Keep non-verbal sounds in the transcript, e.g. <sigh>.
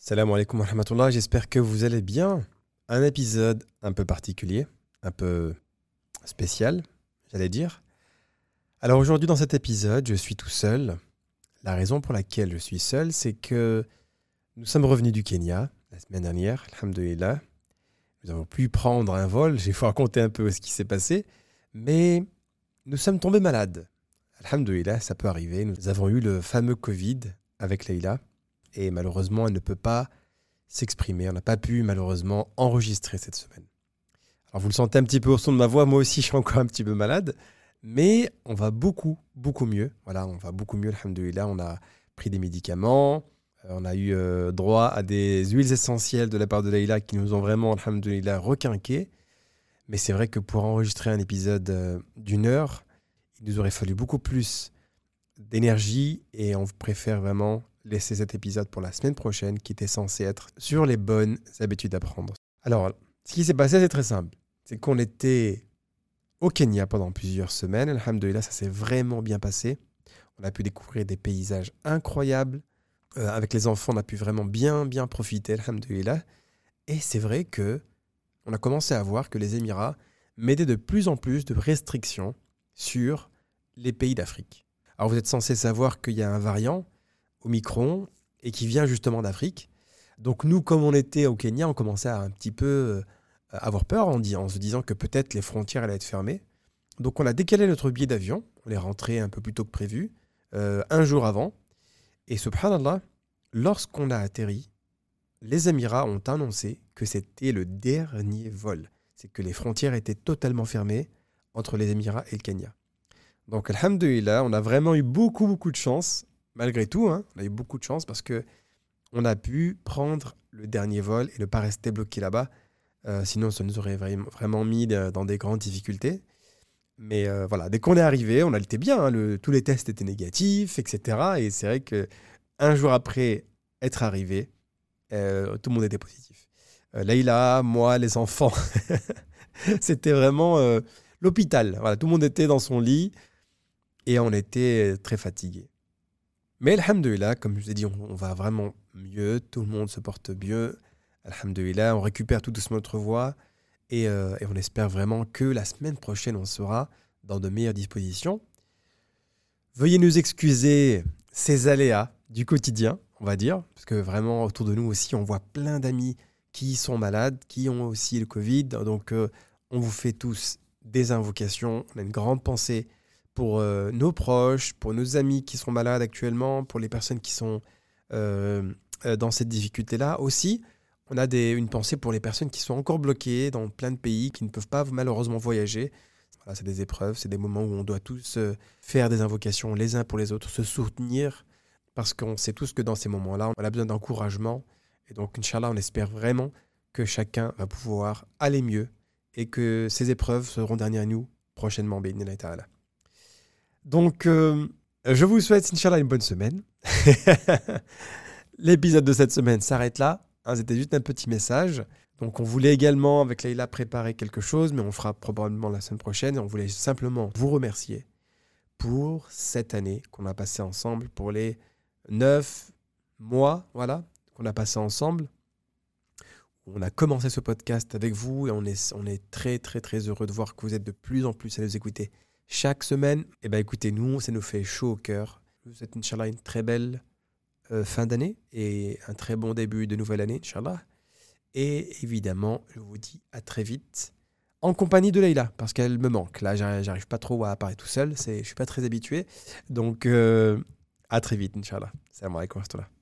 Salam alaikum wa rahmatullah, j'espère que vous allez bien. Un épisode un peu particulier, un peu spécial, j'allais dire. Alors aujourd'hui dans cet épisode, je suis tout seul. La raison pour laquelle je suis seul, c'est que nous sommes revenus du Kenya la semaine dernière, alhamdulillah. Nous avons pu prendre un vol, <laughs> j'ai faut raconter un peu ce qui s'est passé, mais nous sommes tombés malades. Alhamdulillah, ça peut arriver. Nous avons eu le fameux Covid avec Leïla et malheureusement, elle ne peut pas s'exprimer. On n'a pas pu malheureusement enregistrer cette semaine. Alors vous le sentez un petit peu au son de ma voix, moi aussi <laughs> je suis encore un petit peu malade, mais on va beaucoup, beaucoup mieux. Voilà, on va beaucoup mieux, alhamdoulilah. On a pris des médicaments, euh, on a eu euh, droit à des huiles essentielles de la part de Leïla qui nous ont vraiment, alhamdoulilah, requinqué. Mais c'est vrai que pour enregistrer un épisode euh, d'une heure, il nous aurait fallu beaucoup plus d'énergie et on préfère vraiment laisser cet épisode pour la semaine prochaine qui était censé être sur les bonnes habitudes à prendre. Alors, ce qui s'est passé, c'est très simple. C'est qu'on était au Kenya pendant plusieurs semaines. Alhamdulillah, ça s'est vraiment bien passé. On a pu découvrir des paysages incroyables. Euh, avec les enfants, on a pu vraiment bien, bien profiter, alhamdulillah. Et c'est vrai que on a commencé à voir que les Émirats mettaient de plus en plus de restrictions sur les pays d'Afrique. Alors vous êtes censé savoir qu'il y a un variant Omicron et qui vient justement d'Afrique. Donc nous, comme on était au Kenya, on commençait à un petit peu euh, avoir peur en, se disant que peut-être les frontières allaient être fermées. Donc on a décalé notre billet d'avion, on est rentré un peu plus tôt que prévu, euh, un jour avant. Et subhanallah, lorsqu'on a atterri, les Émirats ont annoncé que c'était le dernier vol. C'est que les frontières étaient totalement fermées entre les Émirats et le Kenya. Donc, alhamdulillah, on a vraiment eu beaucoup, beaucoup de chance malgré tout, hein, on a eu beaucoup de chance parce que on a pu prendre le dernier vol et ne pas rester bloqué là-bas. Euh, sinon, ça nous aurait vraiment mis dans des grandes difficultés. Mais euh, voilà, dès qu'on est arrivé, on a été bien. Hein, tous les tests étaient négatifs, etc. Et c'est vrai que un jour après être arrivé, euh, tout le monde était positif. Leïla, moi, les enfants, <laughs> c'était vraiment l'hôpital. Tout le monde était dans son lit et on était très fatigué. Mais Alhamdulillah, comme je vous ai dit, on, va vraiment mieux, tout le monde se porte mieux. Alhamdulillah, on récupère tout doucement notre voix et, euh, et, on espère vraiment que la semaine prochaine, on sera dans de meilleures dispositions. Veuillez nous excuser ces aléas du quotidien, on va dire, parce que vraiment autour de nous aussi, on voit plein d'amis qui sont malades, qui ont aussi le Covid. Donc, euh, on vous fait tous des invocations. On a une grande pensée pour euh, nos proches, pour nos amis qui sont malades actuellement, pour les personnes qui sont euh, euh, dans cette difficulté-là. Aussi, on a une pensée pour les personnes qui sont encore bloquées dans plein de pays, qui ne peuvent pas malheureusement voyager. Voilà, c'est des épreuves, c'est des moments où on doit tous faire des invocations les uns pour les autres, se soutenir, parce qu'on sait tous que dans ces moments-là, on a besoin d'encouragement. Et donc, Inch'Allah, on espère vraiment que chacun va pouvoir aller mieux et que ces épreuves seront derrière nous prochainement. Ta'ala. Donc, euh, je vous souhaite, Inch'Allah, une bonne semaine. <laughs> L'épisode de cette semaine s'arrête là. Hein, C'était juste un petit message. Donc, on voulait également, avec Leïla, préparer quelque chose, mais on fera probablement la semaine prochaine. Et on voulait simplement vous remercier pour cette année qu'on a passée ensemble, pour les neuf mois, voilà, qu'on a passé ensemble. On a commencé ce podcast avec vous et on est, on est très, très, très heureux de voir que vous êtes de plus en plus à nous écouter chaque semaine. Eh bien, écoutez, nous, ça nous fait chaud au cœur. Vous êtes, Inch'Allah, une très belle euh, fin d'année et un très bon début de nouvelle année, Inch'Allah. Et évidemment, je vous dis à très vite en compagnie de Leïla, parce qu'elle me manque. Là, j'arrive pas trop à apparaître tout seul, je suis pas très habitué. Donc, euh, à très vite, Inch'Allah. Salam alaikum wa